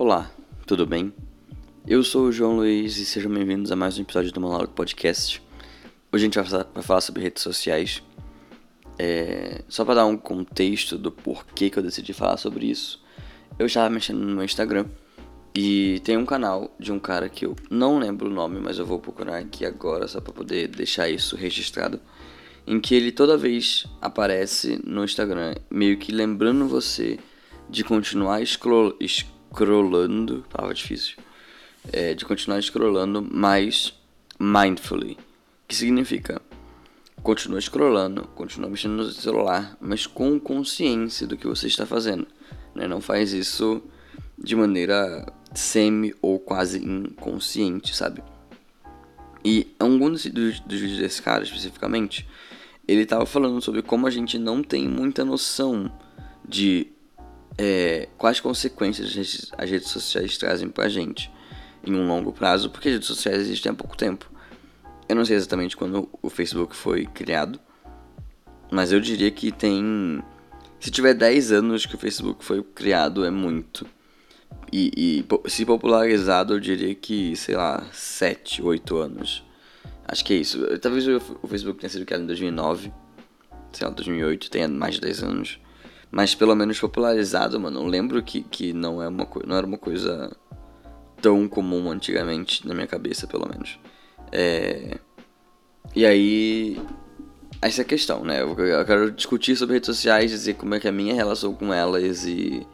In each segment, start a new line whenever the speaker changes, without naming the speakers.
Olá, tudo bem? Eu sou o João Luiz e sejam bem-vindos a mais um episódio do Monólogo Podcast. Hoje a gente vai falar sobre redes sociais. É... Só para dar um contexto do porquê que eu decidi falar sobre isso, eu estava mexendo no meu Instagram e tem um canal de um cara que eu não lembro o nome, mas eu vou procurar aqui agora só para poder deixar isso registrado. Em que ele toda vez aparece no Instagram, meio que lembrando você de continuar scroll scrollando, palavra difícil, é, de continuar scrollando mais mindfully, que significa continua scrollando, continua mexendo no celular, mas com consciência do que você está fazendo, né? Não faz isso de maneira semi ou quase inconsciente, sabe? E algum dos, dos, dos vídeos desse cara especificamente, ele estava falando sobre como a gente não tem muita noção de é, quais consequências as redes sociais trazem pra gente em um longo prazo, porque as redes sociais existem há pouco tempo. Eu não sei exatamente quando o Facebook foi criado, mas eu diria que tem. Se tiver 10 anos que o Facebook foi criado, é muito. E, e se popularizado, eu diria que, sei lá, 7, 8 anos. Acho que é isso. Talvez o Facebook tenha sido criado em 2009, sei lá, 2008, tenha mais de 10 anos. Mas pelo menos popularizado, mano. Eu lembro que, que não, é uma não era uma coisa tão comum antigamente, na minha cabeça, pelo menos. É... E aí. Essa é a questão, né? Eu quero discutir sobre redes sociais, dizer como é que é a minha relação com elas e.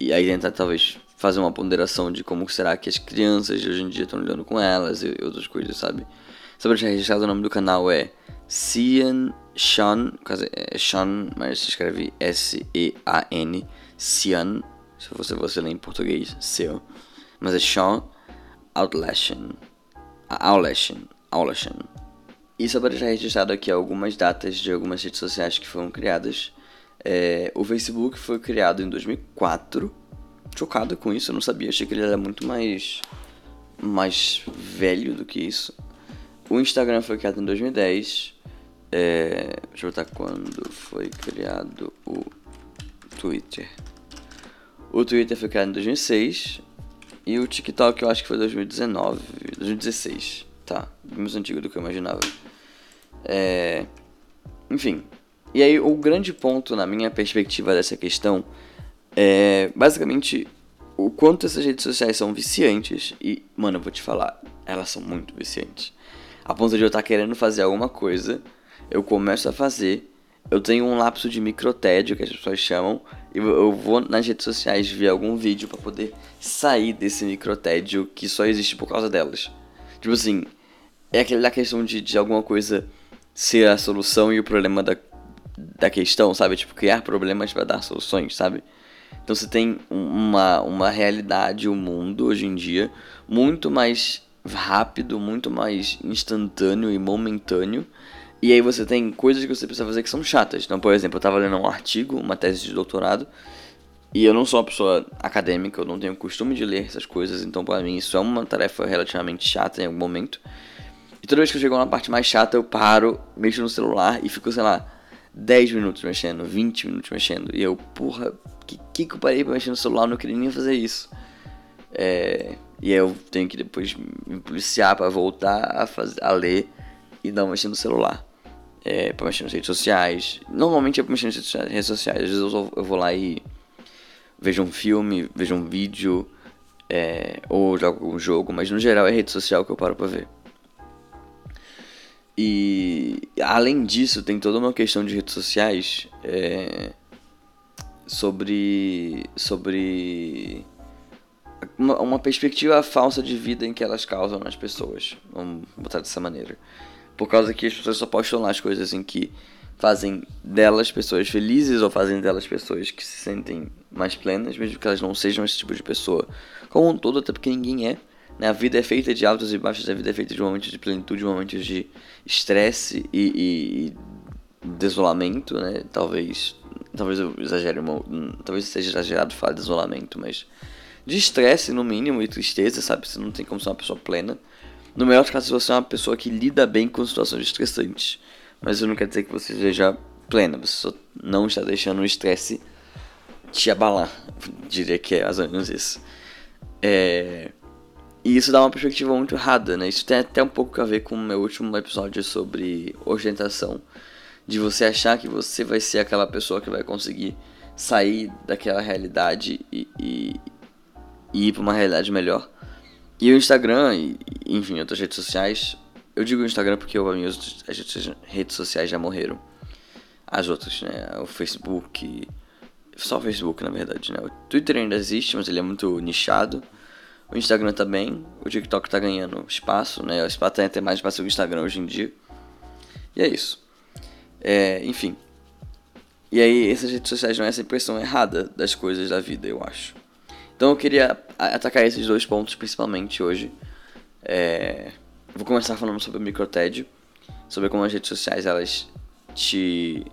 E aí tentar talvez fazer uma ponderação de como será que as crianças de hoje em dia estão lidando com elas e outras coisas, sabe? Só pra deixar registrado o nome do canal é Cian Sean, é Sean, mas se escreve S-E-A-N, Cian, se você, você ler em português, seu. Mas é Sean Outlashen. Outlashen. Outlashen. E só para deixar registrado aqui algumas datas de algumas redes sociais que foram criadas. É, o Facebook foi criado em 2004. Chocado com isso, eu não sabia. Achei que ele era muito mais, mais velho do que isso. O Instagram foi criado em 2010. É, deixa eu botar quando foi criado o Twitter. O Twitter foi criado em 2006 e o TikTok eu acho que foi 2019, 2016. Tá, mais antigo do que eu imaginava. É, enfim. E aí o grande ponto na minha perspectiva dessa questão é basicamente o quanto essas redes sociais são viciantes e, mano, eu vou te falar, elas são muito viciantes. A ponto de eu estar tá querendo fazer alguma coisa eu começo a fazer, eu tenho um lapso de microtédio que as pessoas chamam, e eu vou nas redes sociais ver algum vídeo para poder sair desse microtédio que só existe por causa delas. Tipo assim, é aquela questão de, de alguma coisa ser a solução e o problema da, da questão, sabe? Tipo, criar problemas para dar soluções, sabe? Então você tem uma, uma realidade, o um mundo hoje em dia muito mais rápido, muito mais instantâneo e momentâneo e aí você tem coisas que você precisa fazer que são chatas. Então, por exemplo, eu estava lendo um artigo, uma tese de doutorado, e eu não sou uma pessoa acadêmica, eu não tenho costume de ler essas coisas, então para mim isso é uma tarefa relativamente chata em algum momento. E toda vez que eu chego na parte mais chata, eu paro, mexo no celular e fico, sei lá, 10 minutos mexendo, 20 minutos mexendo. E eu, porra, que que, que eu parei pra mexer no celular? Eu não queria nem fazer isso. É, e aí eu tenho que depois me policiar para voltar a, fazer, a ler e não mexer no celular é, pra mexer nas redes sociais. Normalmente é pra mexer nas redes sociais. Às vezes eu, eu vou lá e vejo um filme, vejo um vídeo, é, ou jogo um jogo, mas no geral é rede social que eu paro pra ver. E além disso, tem toda uma questão de redes sociais é, sobre. sobre. Uma, uma perspectiva falsa de vida em que elas causam nas pessoas. Vamos botar dessa maneira. Por causa que as pessoas só postam lá as coisas em que fazem delas pessoas felizes ou fazem delas pessoas que se sentem mais plenas, mesmo que elas não sejam esse tipo de pessoa. Como um todo, até porque ninguém é. Né? A vida é feita de altos e baixos, a vida é feita de momentos de plenitude, momentos de estresse e, e, desolamento, né? Talvez, talvez eu exagere, uma, talvez seja exagerado falar de desolamento, mas de estresse no mínimo e tristeza, sabe? Você não tem como ser uma pessoa plena. No melhor caso, você é uma pessoa que lida bem com situações estressantes. Mas isso não quer dizer que você seja plena, você só não está deixando o estresse te abalar. Diria que é mais ou menos isso. É... E isso dá uma perspectiva muito errada, né? Isso tem até um pouco a ver com o meu último episódio sobre ostentação. De você achar que você vai ser aquela pessoa que vai conseguir sair daquela realidade e, e, e ir para uma realidade melhor. E o Instagram, e, enfim, outras redes sociais. Eu digo o Instagram porque eu, as, as redes sociais já morreram. As outras, né? O Facebook. Só o Facebook, na verdade, né? O Twitter ainda existe, mas ele é muito nichado. O Instagram também. O TikTok tá ganhando espaço, né? O espaço tem até mais espaço que o Instagram hoje em dia. E é isso. É, enfim. E aí, essas redes sociais não é essa impressão errada das coisas da vida, eu acho. Então eu queria atacar esses dois pontos principalmente hoje. É... Vou começar falando sobre o microtédio, sobre como as redes sociais elas te,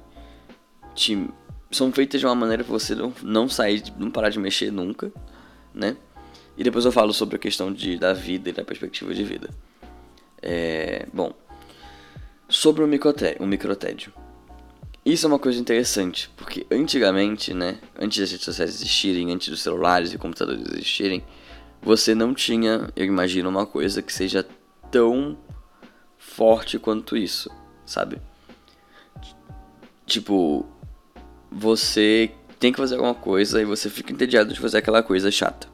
te são feitas de uma maneira que você não, não sair, não parar de mexer nunca, né? E depois eu falo sobre a questão de, da vida e da perspectiva de vida. É, bom, sobre o o microtédio. Isso é uma coisa interessante, porque antigamente, né, antes das redes sociais existirem, antes dos celulares e computadores existirem, você não tinha, eu imagino, uma coisa que seja tão forte quanto isso, sabe? Tipo, você tem que fazer alguma coisa e você fica entediado de fazer aquela coisa chata.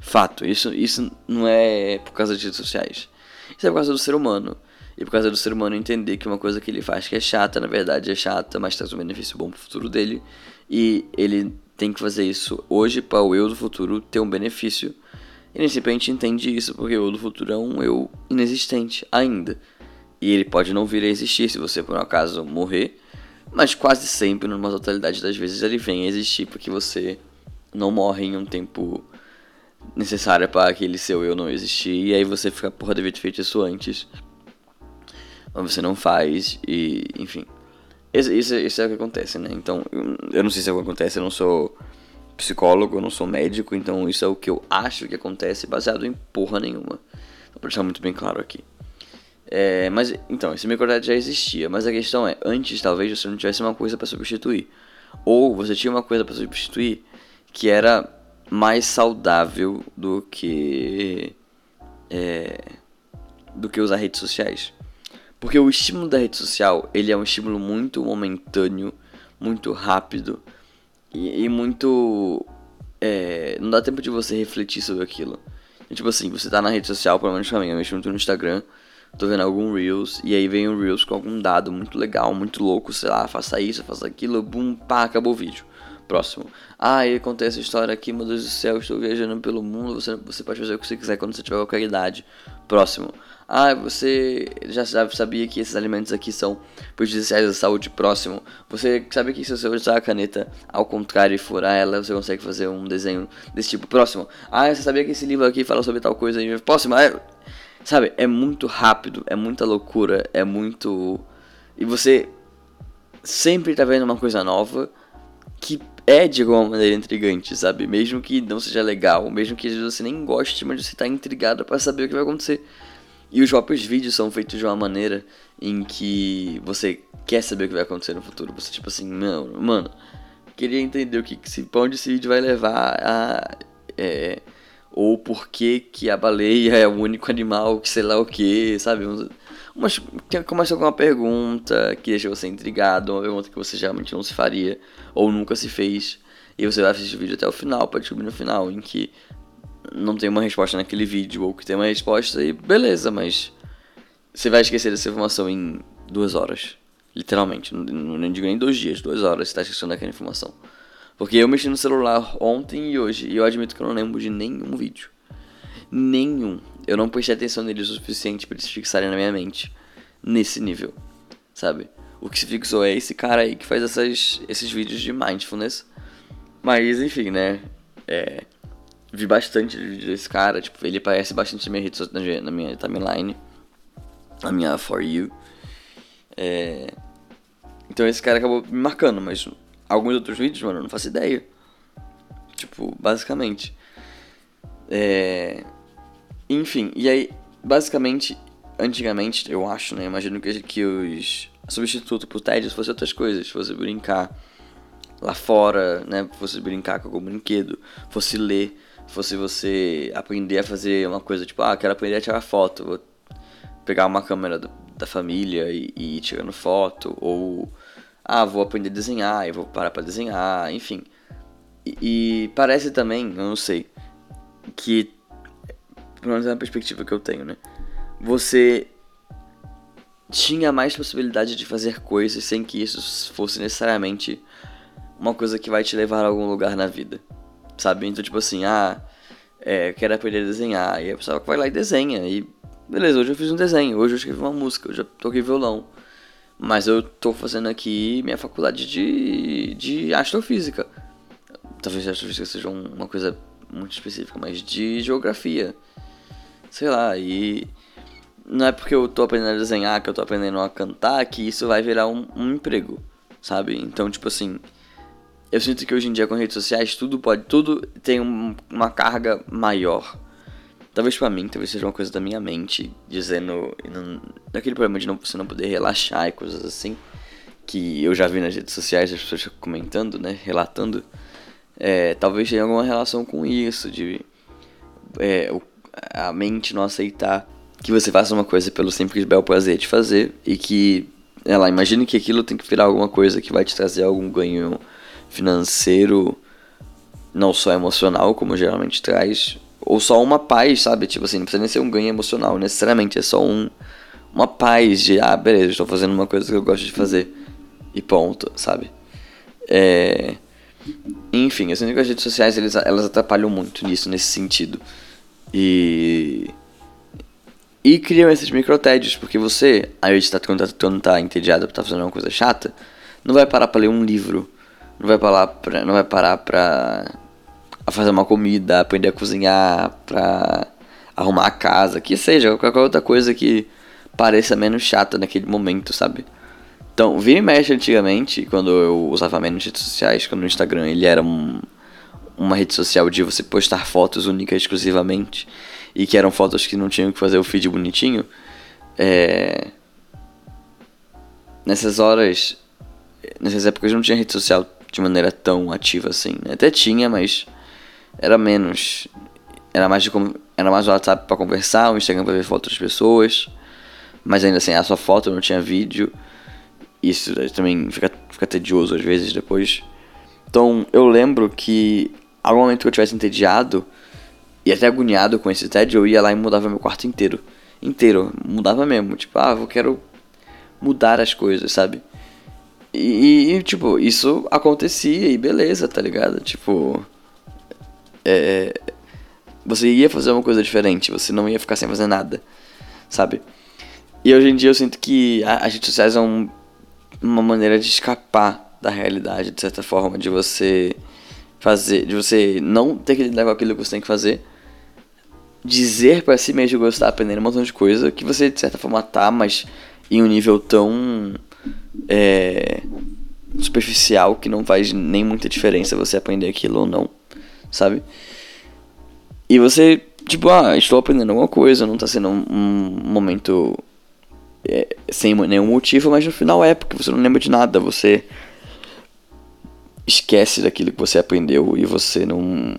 Fato, isso, isso não é por causa das redes sociais. Isso é por causa do ser humano. E por causa do ser humano entender que uma coisa que ele faz que é chata, na verdade é chata, mas traz um benefício bom pro futuro dele. E ele tem que fazer isso hoje para o eu do futuro ter um benefício. E nem sempre a gente entende isso, porque o eu do futuro é um eu inexistente ainda. E ele pode não vir a existir se você por um acaso morrer, mas quase sempre, numa totalidade das vezes, ele vem a existir porque você não morre em um tempo necessário para aquele seu eu não existir. E aí você fica, porra, devia ter feito isso antes você não faz e, enfim. Isso, isso, isso é o que acontece, né? Então, eu não sei se é o que acontece, eu não sou psicólogo, eu não sou médico, então isso é o que eu acho que acontece baseado em porra nenhuma. Pra deixar muito bem claro aqui. É, mas, então, esse microdata já existia, mas a questão é, antes talvez você não tivesse uma coisa para substituir. Ou você tinha uma coisa para substituir que era mais saudável do que... É, do que usar redes sociais. Porque o estímulo da rede social, ele é um estímulo muito momentâneo, muito rápido e, e muito... É, não dá tempo de você refletir sobre aquilo. E, tipo assim, você tá na rede social, pelo menos pra mim, eu mexo muito no Instagram, tô vendo algum Reels, e aí vem um Reels com algum dado muito legal, muito louco, sei lá, faça isso, faça aquilo, bum, pá, acabou o vídeo. Próximo. Ah, e acontece a história aqui, meu Deus do céu, estou viajando pelo mundo, você, você pode fazer o que você quiser quando você tiver qualquer idade. Próximo. Ah, você já sabia que esses alimentos aqui são prejudiciais à saúde próximo. Você sabe que se você usar a caneta ao contrário e furar ela, você consegue fazer um desenho desse tipo próximo. Ah, você sabia que esse livro aqui fala sobre tal coisa próximo. É, sabe, é muito rápido, é muita loucura, é muito. E você sempre tá vendo uma coisa nova que é de alguma maneira intrigante, sabe? Mesmo que não seja legal, mesmo que às vezes você nem goste, mas você tá intrigado para saber o que vai acontecer. E os próprios vídeos são feitos de uma maneira em que você quer saber o que vai acontecer no futuro. Você, tipo assim, mano, mano queria entender o que, se, pra onde esse vídeo vai levar a. É, ou por que, que a baleia é o único animal que sei lá o que, sabe? Que começa com uma pergunta que deixa você intrigado, uma pergunta que você geralmente não se faria ou nunca se fez. E você vai assistir o vídeo até o final para descobrir no final em que não tem uma resposta naquele vídeo, ou que tem uma resposta e beleza, mas você vai esquecer dessa informação em duas horas. Literalmente, não, não digo nem dois dias, duas horas você tá esquecendo daquela informação. Porque eu mexi no celular ontem e hoje, e eu admito que eu não lembro de nenhum vídeo. Nenhum. Eu não prestei atenção neles o suficiente para eles fixarem na minha mente. Nesse nível, sabe? O que se fixou é esse cara aí que faz essas, esses vídeos de mindfulness. Mas, enfim, né? É, vi bastante desse cara, tipo, ele aparece bastante na minha, rede, na minha timeline, na minha For You. É... Então esse cara acabou me marcando, mas alguns outros vídeos, mano, eu não faço ideia. Tipo, basicamente. É... Enfim, e aí, basicamente, antigamente, eu acho, né? Imagino que, que os substituto pro TED fosse outras coisas, fosse brincar lá fora, né? Fosse brincar com algum brinquedo, fosse ler fosse você aprender a fazer uma coisa tipo, ah, quero aprender a tirar foto, vou pegar uma câmera do, da família e, e ir tirando foto, ou ah, vou aprender a desenhar e vou parar para desenhar, enfim. E, e, parece também, eu não sei, que, pelo menos é uma perspectiva que eu tenho, né? Você tinha mais possibilidade de fazer coisas sem que isso fosse necessariamente uma coisa que vai te levar a algum lugar na vida. Sabe? Então, tipo assim, ah, é, quero aprender a desenhar. E a pessoa vai lá e desenha. E beleza, hoje eu fiz um desenho, hoje eu escrevi uma música, hoje eu toquei violão. Mas eu tô fazendo aqui minha faculdade de, de astrofísica. Talvez astrofísica seja uma coisa muito específica, mas de geografia. Sei lá, e não é porque eu tô aprendendo a desenhar, que eu tô aprendendo a cantar, que isso vai virar um, um emprego, sabe? Então, tipo assim, eu sinto que hoje em dia com redes sociais tudo pode, tudo tem um, uma carga maior. Talvez para mim, talvez seja uma coisa da minha mente, dizendo, naquele problema de não, você não poder relaxar e coisas assim, que eu já vi nas redes sociais as pessoas comentando, né, relatando, é, talvez tenha alguma relação com isso, de é, a mente não aceitar que você faça uma coisa pelo simples bel prazer de fazer e que ela imagine que aquilo tem que virar alguma coisa que vai te trazer algum ganho financeiro, não só emocional, como geralmente traz, ou só uma paz, sabe? Tipo assim, não precisa nem ser um ganho emocional, necessariamente é só um uma paz de, ah, beleza, estou fazendo uma coisa que eu gosto de fazer e ponto, sabe? É... Enfim, que as redes sociais elas atrapalham muito nisso, nesse sentido. E e criam esses microtédios, porque você, aí está quando, tá, quando tá entediado tá fazendo uma coisa chata, não vai parar para ler um livro, não vai parar pra, não vai parar pra fazer uma comida, aprender a cozinhar, pra arrumar a casa, que seja, qualquer outra coisa que pareça menos chata naquele momento, sabe? Então, vira e mexe antigamente, quando eu usava menos redes sociais, quando o Instagram ele era um, uma rede social de você postar fotos únicas exclusivamente e que eram fotos que não tinham que fazer o feed bonitinho, é... nessas horas, nessas épocas não tinha rede social de maneira tão ativa assim. Né? Até tinha, mas era menos. Era mais, de, era mais o WhatsApp para conversar, o Instagram para ver fotos das pessoas. Mas ainda assim, a sua foto não tinha vídeo. Isso também fica, fica tedioso às vezes depois. Então eu lembro que algum momento que eu tivesse entediado, e até agoniado com esse TED, eu ia lá e mudava meu quarto inteiro. Inteiro, mudava mesmo. Tipo, ah, eu quero mudar as coisas, sabe? E, e tipo, isso acontecia e beleza, tá ligado? Tipo. É, você ia fazer uma coisa diferente, você não ia ficar sem fazer nada, sabe? E hoje em dia eu sinto que as redes sociais são uma maneira de escapar da realidade, de certa forma, de você fazer, de você não ter que lidar com aquilo que você tem que fazer, dizer para si mesmo gostar, aprender um montão de coisa que você de certa forma tá, mas em um nível tão é, superficial que não faz nem muita diferença você aprender aquilo ou não, sabe? E você, tipo, ah, estou aprendendo alguma coisa, não tá sendo um, um momento é, sem nenhum motivo, mas no final é, porque você não lembra de nada, você esquece daquilo que você aprendeu e você não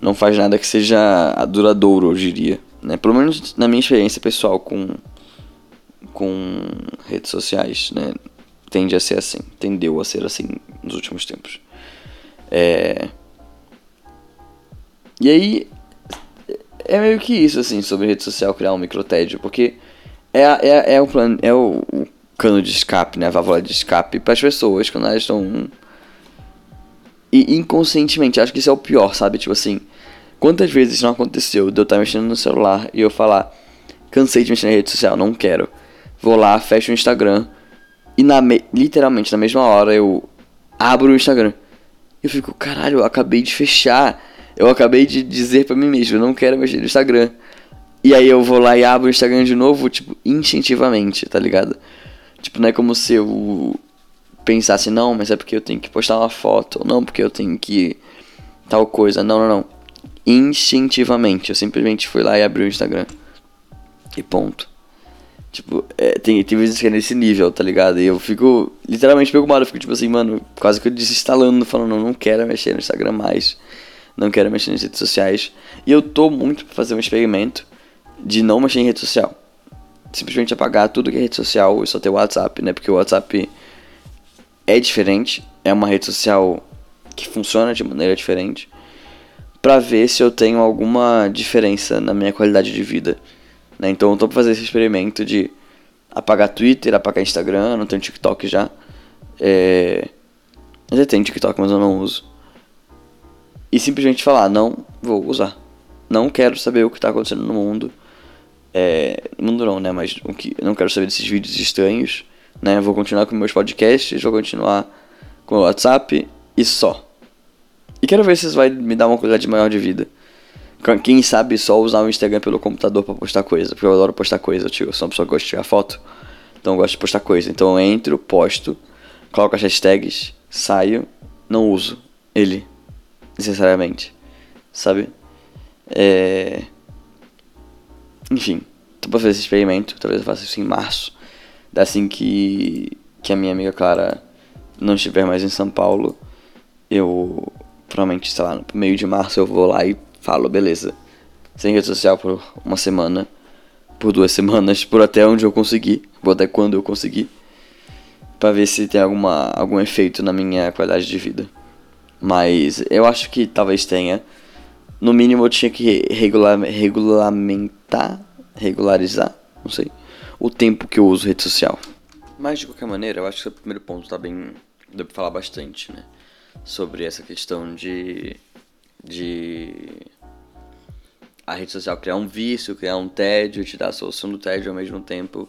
não faz nada que seja duradouro, eu diria, né? Pelo menos na minha experiência pessoal com com redes sociais, né? Tende a ser assim, tendeu a ser assim nos últimos tempos. É... E aí é meio que isso assim sobre rede social criar um microtédio, porque é, é, é o plano, é o, o cano de escape, né? A válvula de escape para as pessoas quando elas estão e inconscientemente, acho que isso é o pior, sabe? Tipo assim, quantas vezes não aconteceu de eu estar mexendo no celular e eu falar, cansei de mexer na rede social, não quero. Vou lá, fecho o Instagram e na literalmente na mesma hora eu abro o Instagram. Eu fico, caralho, eu acabei de fechar. Eu acabei de dizer para mim mesmo, eu não quero mexer no Instagram. E aí eu vou lá e abro o Instagram de novo, tipo, instintivamente, tá ligado? Tipo, não é como se eu pensasse, não, mas é porque eu tenho que postar uma foto, ou não, porque eu tenho que tal coisa. Não, não, não. Instintivamente, eu simplesmente fui lá e abri o Instagram. E ponto. Tipo, é, tem, tem vezes que é nesse nível, tá ligado? E eu fico literalmente preocupado, eu fico tipo assim, mano, quase que eu desinstalando, falando, não, não quero mexer no Instagram mais. não quero mexer nas redes sociais. E eu tô muito pra fazer um experimento de não mexer em rede social. Simplesmente apagar tudo que é rede social e só ter o WhatsApp, né? Porque o WhatsApp é diferente, é uma rede social que funciona de maneira diferente, para ver se eu tenho alguma diferença na minha qualidade de vida. Né? Então eu tô pra fazer esse experimento de apagar Twitter, apagar Instagram, não tenho TikTok já. É... Eu tenho TikTok, mas eu não uso. E simplesmente falar, não vou usar. Não quero saber o que está acontecendo no mundo. É, no mundo não, né? Mas o que, não quero saber desses vídeos estranhos. Né? Vou continuar com meus podcasts, vou continuar com o WhatsApp e só. E quero ver se isso vai me dar uma qualidade maior de vida. Quem sabe só usar o Instagram pelo computador para postar coisa. Porque eu adoro postar coisa, tio. Eu sou uma pessoa que gosta de tirar foto. Então eu gosto de postar coisa. Então eu entro, posto, coloco as hashtags, saio, não uso ele. Necessariamente. Sabe? É... Enfim. Tô pra fazer esse experimento. Talvez eu faça isso em março. Assim que, que a minha amiga Clara não estiver mais em São Paulo, eu provavelmente, sei lá, no meio de março eu vou lá e falo, beleza. Sem rede social por uma semana, por duas semanas, por até onde eu conseguir, vou até quando eu conseguir, para ver se tem alguma, algum efeito na minha qualidade de vida. Mas eu acho que talvez tenha. No mínimo eu tinha que regular, regulamentar, regularizar, não sei, o tempo que eu uso rede social. Mas de qualquer maneira, eu acho que o primeiro ponto tá bem. deu pra falar bastante, né? Sobre essa questão de. de. a rede social criar um vício, criar um tédio, te dar a solução do tédio ao mesmo tempo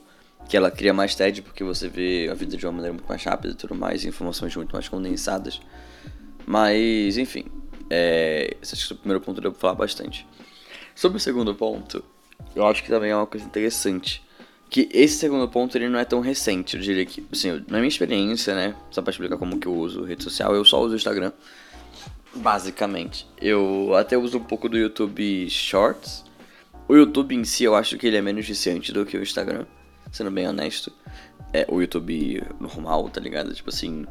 que ela cria mais tédio porque você vê a vida de uma maneira muito mais rápida e tudo mais, informações muito mais condensadas. Mas, enfim, é, acho que o primeiro ponto deu pra falar bastante. Sobre o segundo ponto, eu acho que também é uma coisa interessante. Que esse segundo ponto ele não é tão recente, eu diria que, assim, na minha experiência, né, só pra explicar como que eu uso rede social, eu só uso o Instagram, basicamente. Eu até uso um pouco do YouTube Shorts. O YouTube em si, eu acho que ele é menos viciante do que o Instagram, sendo bem honesto. É, o YouTube normal, tá ligado? Tipo assim,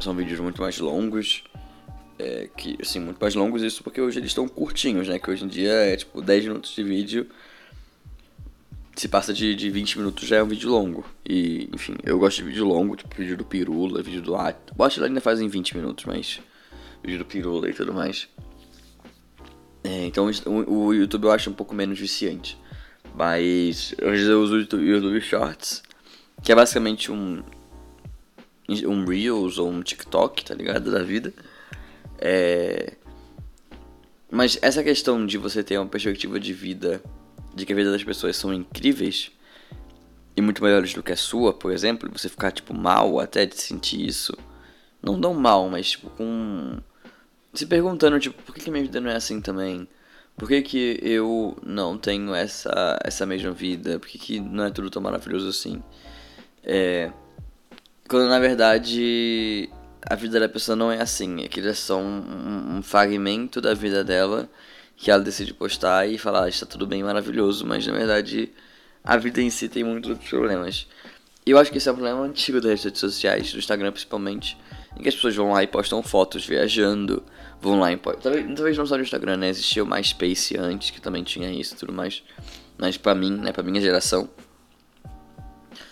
são vídeos muito mais longos. É, que, assim, muito mais longos isso porque hoje eles estão curtinhos, né? Que hoje em dia é tipo 10 minutos de vídeo. Se passa de, de 20 minutos já é um vídeo longo. E, enfim, eu gosto de vídeo longo, tipo vídeo do Pirula, vídeo do At. O Atila ainda faz em 20 minutos, mas. Vídeo do Pirula e tudo mais. É, então o, o, YouTube eu acho um pouco menos viciante. Mas hoje eu uso o YouTube, YouTube Shorts, que é basicamente um. Um Reels ou um TikTok, tá ligado? Da vida. É... Mas essa questão de você ter uma perspectiva de vida, de que a vida das pessoas são incríveis e muito melhores do que a sua, por exemplo, você ficar tipo mal até de sentir isso, não tão mal, mas tipo com se perguntando tipo por que, que minha vida não é assim também? Por que, que eu não tenho essa essa mesma vida? Por que, que não é tudo tão maravilhoso assim? É... Quando na verdade a vida da pessoa não é assim. Aquilo é só um, um, fragmento da vida dela que ela decide postar e falar, ah, está tudo bem, maravilhoso, mas na verdade a vida em si tem muitos outros problemas. E eu acho que esse é um problema antigo das redes sociais, do Instagram principalmente, em que as pessoas vão lá e postam fotos viajando, vão lá e postam. Talvez, talvez não só no Instagram, né? Existia o MySpace antes, que também tinha isso e tudo mais. Mas pra mim, né, pra minha geração,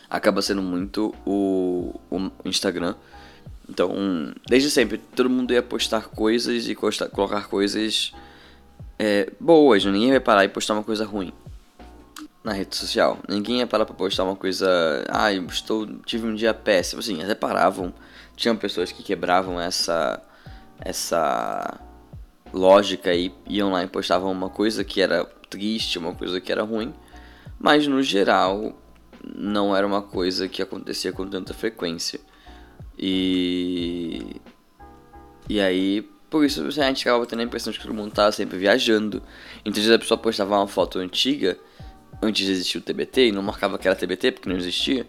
acaba sendo muito o, o Instagram então, desde sempre, todo mundo ia postar coisas e colocar coisas é, boas. Ninguém ia parar e postar uma coisa ruim na rede social. Ninguém ia parar pra postar uma coisa. Ah, eu estou, tive um dia péssimo. Assim, até paravam. Tinham pessoas que quebravam essa, essa lógica e iam lá e postavam uma coisa que era triste, uma coisa que era ruim. Mas no geral, não era uma coisa que acontecia com tanta frequência. E. E aí, por isso a gente acaba tendo a impressão de que todo mundo tá sempre viajando. Então, às vezes a pessoa postava uma foto antiga, antes de existir o TBT, e não marcava que era TBT porque não existia.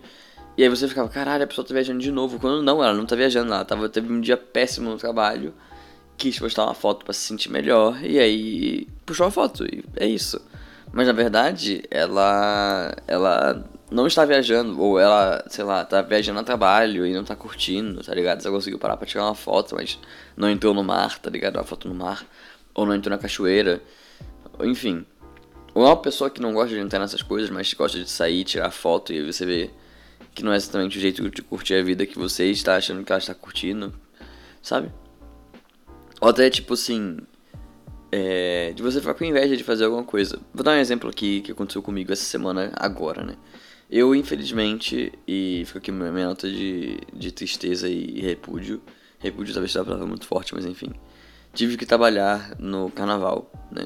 E aí você ficava, caralho, a pessoa tá viajando de novo. Quando não, ela não tá viajando, ela tava, teve um dia péssimo no trabalho, quis postar uma foto para se sentir melhor, e aí puxou a foto, e é isso. Mas na verdade, ela. ela não está viajando, ou ela, sei lá, tá viajando a trabalho e não tá curtindo, tá ligado? Só conseguiu parar pra tirar uma foto, mas não entrou no mar, tá ligado? Uma foto no mar. ou não entrou na cachoeira, enfim. Ou é uma pessoa que não gosta de entrar nessas coisas, mas gosta de sair, tirar foto e você vê que não é exatamente o jeito de curtir a vida que você está achando que ela está curtindo, sabe? Ou até tipo assim, é, de você ficar com inveja de fazer alguma coisa. Vou dar um exemplo aqui que aconteceu comigo essa semana agora, né? Eu, infelizmente, e fica aqui minha nota de, de tristeza e repúdio. Repúdio talvez seja uma palavra muito forte, mas enfim. Tive que trabalhar no carnaval, né?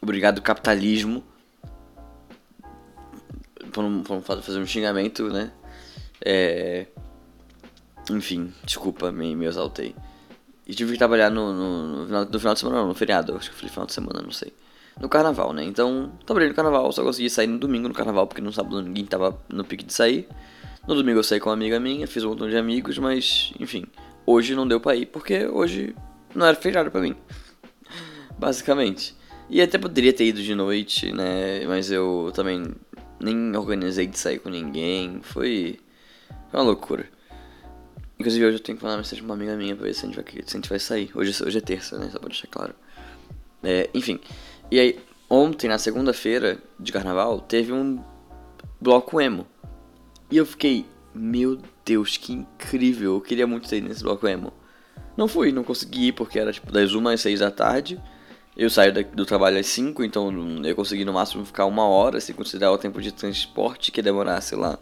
Obrigado, capitalismo. Por fazer um xingamento, né? É... Enfim, desculpa, me, me exaltei. E tive que trabalhar no, no, no, final, no final de semana, não, no feriado. Acho que foi final de semana, não sei. No carnaval, né? Então, trabalhei no carnaval, só consegui sair no domingo no carnaval, porque no sábado ninguém tava no pique de sair. No domingo eu saí com uma amiga minha, fiz um montão de amigos, mas, enfim. Hoje não deu pra ir, porque hoje não era feriado pra mim. Basicamente. E até poderia ter ido de noite, né? Mas eu também nem organizei de sair com ninguém. Foi, foi uma loucura. Inclusive hoje eu tenho que mandar mensagem pra uma amiga minha pra ver se a gente vai, se a gente vai sair. Hoje, hoje é terça, né? Só pra deixar claro. É, enfim. E aí, ontem, na segunda-feira de carnaval, teve um bloco emo. E eu fiquei, meu Deus, que incrível. Eu queria muito ter nesse bloco emo. Não fui, não consegui ir porque era tipo das 1 às 6 da tarde. Eu saio do trabalho às 5, então eu consegui no máximo ficar uma hora, se considerar o tempo de transporte que demorasse lá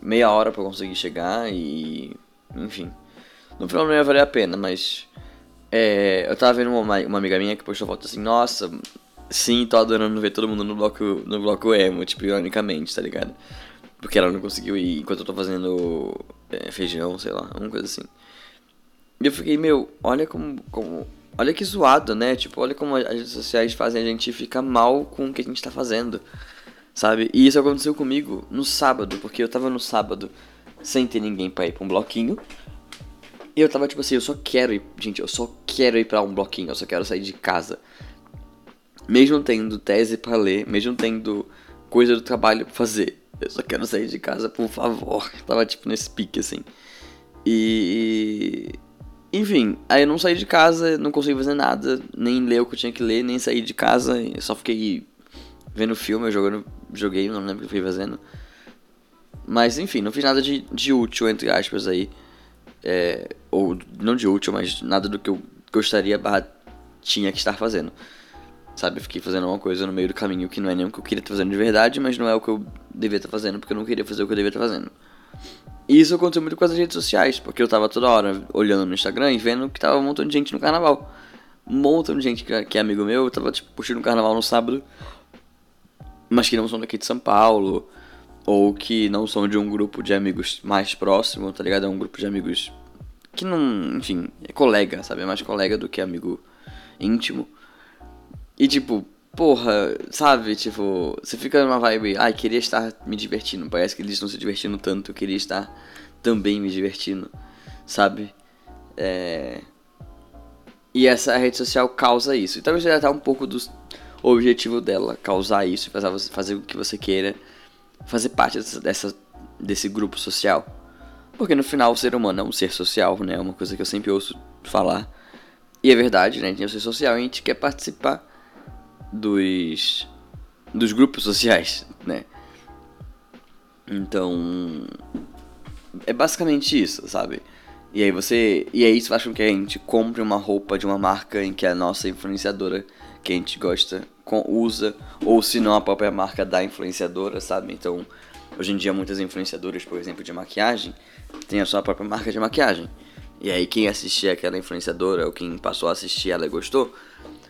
meia hora para conseguir chegar e. Enfim. No final não ia valer a pena, mas. É, eu tava vendo uma, uma amiga minha que postou foto assim, nossa, sim, tô adorando ver todo mundo no bloco, no bloco emo, tipo, ironicamente, tá ligado? Porque ela não conseguiu ir enquanto eu tô fazendo é, feijão, sei lá, alguma coisa assim. E eu fiquei, meu, olha como, como Olha que zoado, né? Tipo, olha como as redes sociais fazem a gente ficar mal com o que a gente tá fazendo. Sabe? E isso aconteceu comigo no sábado, porque eu tava no sábado sem ter ninguém pra ir pra um bloquinho. E eu tava tipo assim, eu só quero ir. Gente, eu só quero ir pra um bloquinho, eu só quero sair de casa. Mesmo tendo tese para ler, mesmo tendo coisa do trabalho pra fazer. Eu só quero sair de casa, por favor. Eu tava tipo nesse pique assim. E enfim, aí eu não saí de casa, não consegui fazer nada, nem ler o que eu tinha que ler, nem sair de casa, eu só fiquei vendo filme, jogando, joguei, não lembro o que eu fui fazendo. Mas enfim, não fiz nada de, de útil, entre aspas, aí. É, ou não de útil, mas nada do que eu gostaria barra tinha que estar fazendo. Sabe, eu fiquei fazendo uma coisa no meio do caminho que não é nem o que eu queria estar fazendo de verdade, mas não é o que eu devia estar fazendo, porque eu não queria fazer o que eu devia estar fazendo. E isso aconteceu muito com as redes sociais, porque eu tava toda hora olhando no Instagram e vendo que tava um montão de gente no carnaval. Um montão de gente que é amigo meu, eu tava tipo puxando o carnaval no sábado, mas que não são daqui de São Paulo, ou que não são de um grupo de amigos mais próximo, tá ligado? É um grupo de amigos que não, enfim, é colega, sabe? É mais colega do que amigo íntimo. E tipo, porra, sabe? Tipo, você fica numa vibe, ai, queria estar me divertindo. Parece que eles estão se divertindo tanto, eu queria estar também me divertindo, sabe? É... E essa rede social causa isso. E talvez seja até um pouco do objetivo dela, causar isso, fazer o que você queira, fazer parte dessa, dessa, desse grupo social. Porque no final o ser humano é um ser social, né? É uma coisa que eu sempre ouço falar. E é verdade, né? A gente é um ser social e a gente quer participar dos dos grupos sociais, né? Então é basicamente isso, sabe? E aí você e aí isso faz com que a gente compre uma roupa de uma marca em que a nossa influenciadora que a gente gosta usa ou se não a própria marca da influenciadora, sabe? Então hoje em dia muitas influenciadoras, por exemplo, de maquiagem, têm a sua própria marca de maquiagem. E aí quem assistia aquela influenciadora ou quem passou a assistir ela e gostou,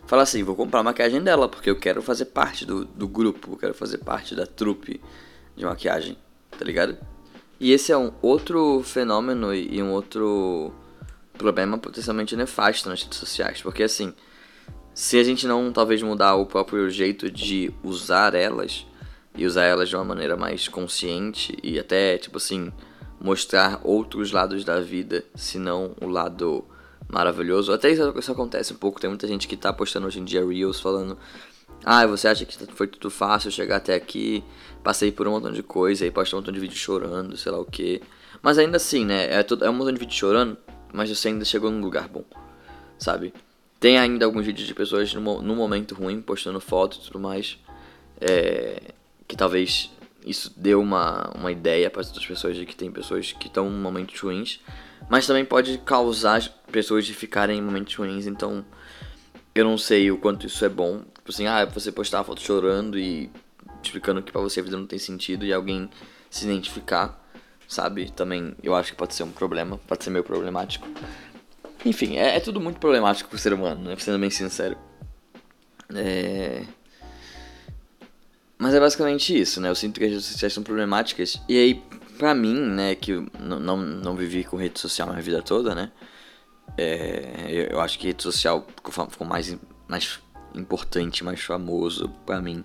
fala assim, vou comprar a maquiagem dela, porque eu quero fazer parte do, do grupo, quero fazer parte da trupe de maquiagem, tá ligado? E esse é um outro fenômeno e um outro problema potencialmente nefasto nas redes sociais, porque assim, se a gente não talvez mudar o próprio jeito de usar elas e usar elas de uma maneira mais consciente e até tipo assim mostrar outros lados da vida, se não o lado maravilhoso. Até isso, isso acontece um pouco. Tem muita gente que tá postando hoje em dia Reels falando: Ah, você acha que foi tudo fácil chegar até aqui? Passei por um montão de coisa e posta um montão de vídeo chorando, sei lá o que. Mas ainda assim, né? É, todo, é um montão de vídeo chorando, mas você ainda chegou num lugar bom, sabe? Tem ainda alguns vídeos de pessoas no, no momento ruim, postando fotos e tudo mais. É, que talvez isso deu uma, uma ideia para outras pessoas de que tem pessoas que estão em momentos ruins. Mas também pode causar pessoas de ficarem em momentos ruins, então eu não sei o quanto isso é bom. Tipo assim, ah, você postar a foto chorando e explicando que pra você a vida não tem sentido e alguém se identificar, sabe? Também eu acho que pode ser um problema, pode ser meio problemático. Enfim, é, é tudo muito problemático pro ser humano, né? Sendo bem sincero. É... Mas é basicamente isso, né? Eu sinto que as redes sociais são problemáticas. E aí, pra mim, né, que não, não, não vivi com rede social minha vida toda, né? É, eu acho que rede social ficou, ficou mais, mais importante, mais famoso pra mim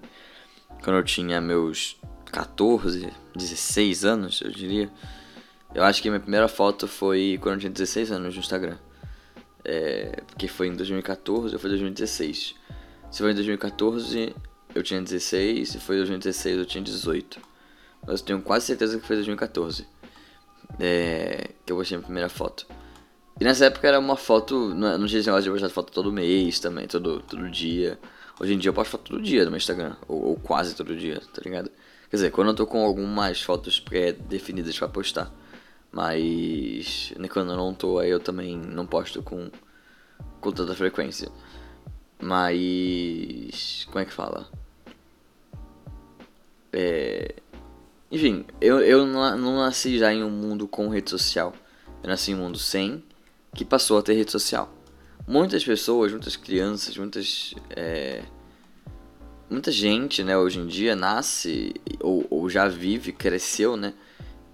quando eu tinha meus 14, 16 anos, eu diria. Eu acho que minha primeira foto foi quando eu tinha 16 anos no Instagram. É, porque foi em 2014 ou foi em 2016. Se foi em 2014, eu tinha 16, se foi em 2016, eu tinha 18. Mas eu tenho quase certeza que foi em 2014. É, que eu postei minha primeira foto. E nessa época era uma foto. Não, não tinha esse negócio de postar foto todo mês também, todo, todo dia. Hoje em dia eu posto foto todo dia no meu Instagram. Ou, ou quase todo dia, tá ligado? Quer dizer, quando eu tô com algumas fotos pré-definidas pra postar. Mas quando eu não tô, aí eu também não posto com, com tanta frequência. Mas. Como é que fala? É. Enfim, eu, eu não nasci já em um mundo com rede social. Eu nasci em um mundo sem, que passou a ter rede social. Muitas pessoas, muitas crianças, muitas. É, muita gente, né, hoje em dia nasce ou, ou já vive, cresceu, né,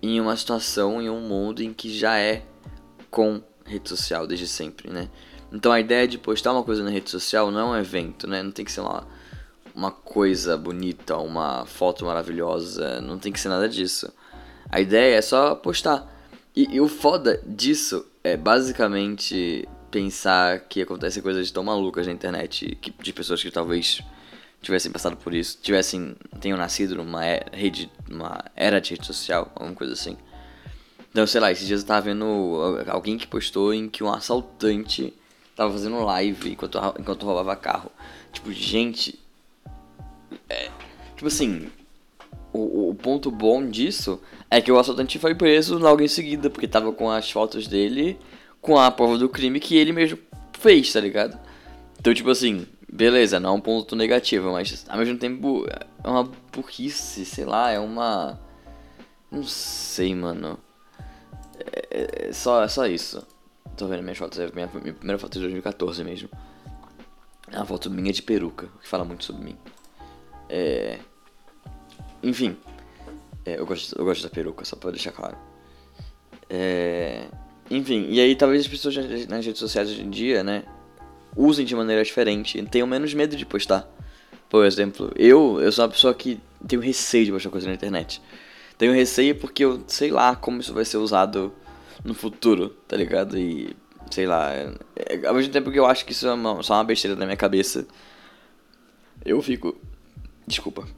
em uma situação, em um mundo em que já é com rede social desde sempre, né? Então a ideia de postar uma coisa na rede social não é um evento, né? Não tem que ser uma, uma coisa bonita, uma foto maravilhosa, não tem que ser nada disso. A ideia é só postar. E, e o foda disso é basicamente pensar que acontecem coisas tão malucas na internet que, de pessoas que talvez tivessem passado por isso, tivessem tenham nascido numa rede, numa era de rede social, alguma coisa assim. Então, sei lá, esses dias eu tava vendo alguém que postou em que um assaltante tava fazendo live enquanto, enquanto roubava carro. Tipo, gente. É, tipo assim. O, o ponto bom disso é que o assaltante foi preso logo em seguida, porque tava com as fotos dele com a prova do crime que ele mesmo fez, tá ligado? Então, tipo assim, beleza, não é um ponto negativo, mas ao mesmo tempo é uma burrice, sei lá, é uma. Não sei, mano. É, é só, é só isso. Tô vendo minhas fotos, é minha, minha primeira foto é de 2014 mesmo. É uma foto minha de peruca, que fala muito sobre mim. É. Enfim. É, eu, gosto, eu gosto da peruca, só pra deixar claro. É. Enfim, e aí talvez as pessoas nas redes sociais hoje em dia, né, usem de maneira diferente, tenham menos medo de postar. Por exemplo, eu, eu sou uma pessoa que tenho receio de postar coisa na internet. Tenho receio porque eu sei lá como isso vai ser usado no futuro, tá ligado? E sei lá, é, ao mesmo tempo que eu acho que isso é uma, só uma besteira na minha cabeça, eu fico. Desculpa.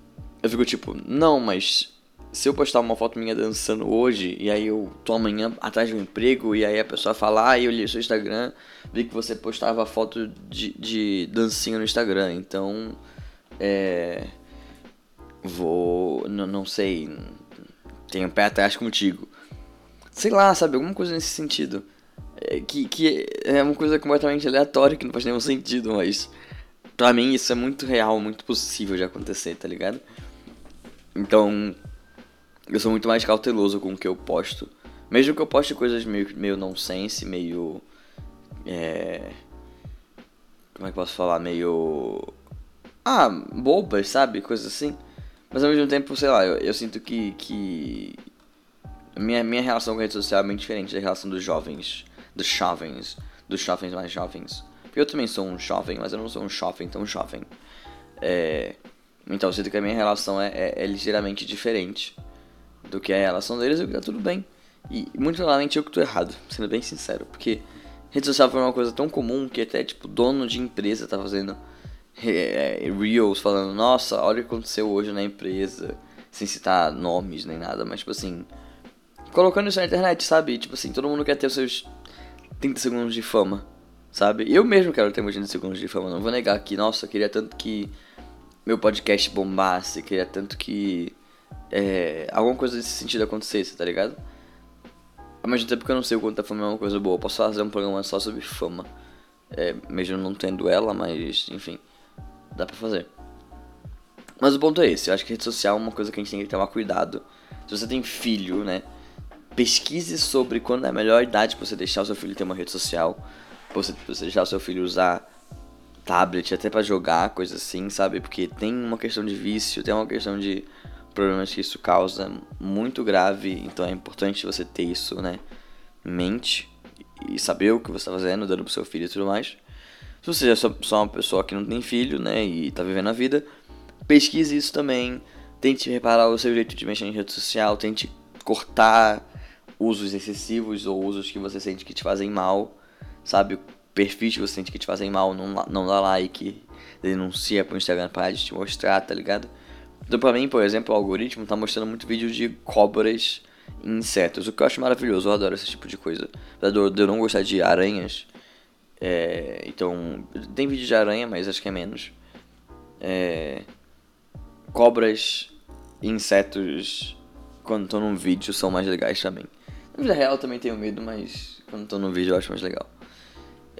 Eu fico tipo, não, mas se eu postar uma foto minha dançando hoje, e aí eu tô amanhã atrás de um emprego, e aí a pessoa fala, ah, eu li seu Instagram, vi que você postava foto de, de dancinha no Instagram, então. É. Vou. Não, não sei. Tenho um pé atrás contigo. Sei lá, sabe? Alguma coisa nesse sentido. É, que, que é uma coisa completamente aleatória, que não faz nenhum sentido, mas. Pra mim isso é muito real, muito possível de acontecer, tá ligado? Então eu sou muito mais cauteloso com o que eu posto. Mesmo que eu poste coisas meio, meio nonsense, meio. É. Como é que posso falar? Meio. Ah, bobas, sabe? Coisas assim. Mas ao mesmo tempo, sei lá, eu, eu sinto que. que... Minha, minha relação com a rede social é bem diferente da relação dos jovens. Dos jovens. Dos jovens mais jovens. Eu também sou um jovem, mas eu não sou um jovem tão jovem. É... Então eu sinto que a minha relação é, é, é ligeiramente diferente do que é a relação deles, eu que tá tudo bem. E muito claramente eu que tô errado, sendo bem sincero, porque rede social foi uma coisa tão comum que até tipo dono de empresa tá fazendo é, reels falando, nossa, olha o que aconteceu hoje na empresa, sem citar nomes nem nada, mas tipo assim, colocando isso na internet, sabe? Tipo assim, todo mundo quer ter os seus 30 segundos de fama. Sabe? Eu mesmo quero ter muitos segundos de fama, não vou negar que, nossa, eu queria tanto que meu podcast bombasse, queria tanto que é, alguma coisa desse sentido acontecesse, tá ligado? Ao mesmo tempo que eu não sei o quanto a fama é uma coisa boa, eu posso fazer um programa só sobre fama. É, mesmo não tendo ela, mas enfim, dá pra fazer. Mas o ponto é esse, eu acho que rede social é uma coisa que a gente tem que tomar cuidado. Se você tem filho, né? Pesquise sobre quando é a melhor idade pra você deixar o seu filho ter uma rede social. Você, você deixar seu filho usar tablet até para jogar, coisa assim, sabe? Porque tem uma questão de vício, tem uma questão de problemas que isso causa muito grave, então é importante você ter isso, né, em mente e saber o que você está fazendo, dando pro seu filho e tudo mais. Se você é só, só uma pessoa que não tem filho, né, e tá vivendo a vida, pesquise isso também, tente reparar o seu jeito de mexer em rede social, tente cortar usos excessivos ou usos que você sente que te fazem mal, sabe? Perfis que você sente que te fazem mal, não, não dá like, denuncia pro Instagram para de te mostrar, tá ligado? Então, pra mim, por exemplo, o algoritmo tá mostrando muito vídeo de cobras e insetos, o que eu acho maravilhoso, eu adoro esse tipo de coisa. Apesar de eu não gostar de aranhas, é, então, tem vídeo de aranha, mas acho que é menos. É, cobras e insetos, quando estão num vídeo, são mais legais também. Na vida real também tenho medo, mas quando estou num vídeo eu acho mais legal.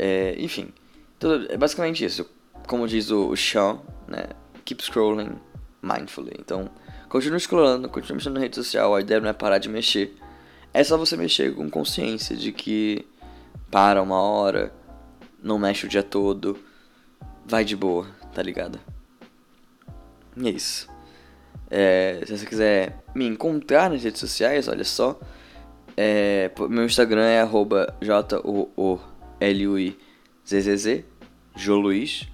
É, enfim, então, é basicamente isso. Como diz o Sean, né? Keep scrolling, mindfully. Então, continue scrollando, continue mexendo na rede social. A ideia não é parar de mexer. É só você mexer com consciência de que para uma hora, não mexe o dia todo, vai de boa, tá ligado? E é isso. É, se você quiser me encontrar nas redes sociais, olha só. É, meu Instagram é arroba J-O-O-L-U-I-Z-Z-Z, Joluiz.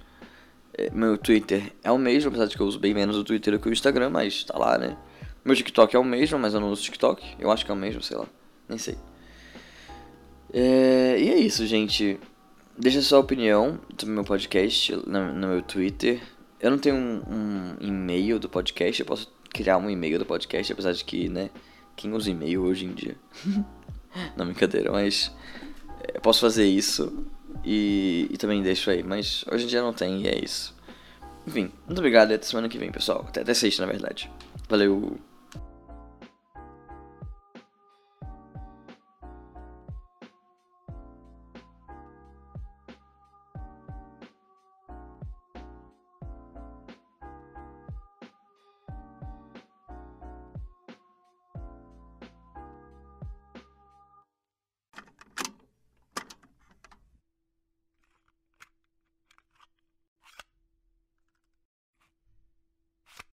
É, meu Twitter é o mesmo, apesar de que eu uso bem menos o Twitter do que o Instagram, mas tá lá, né? Meu TikTok é o mesmo, mas eu não uso TikTok. Eu acho que é o mesmo, sei lá. Nem sei. É, e é isso, gente. Deixa sua opinião sobre meu podcast no, no meu Twitter. Eu não tenho um, um, e-mail do podcast, eu posso criar um e-mail do podcast, apesar de que, né? Quem usa e-mail hoje em dia? não, brincadeira, mas. Eu posso fazer isso. E, e também deixo aí, mas hoje em dia não tem e é isso. Enfim, muito obrigado e até semana que vem, pessoal. Até, até sexta, na verdade. Valeu!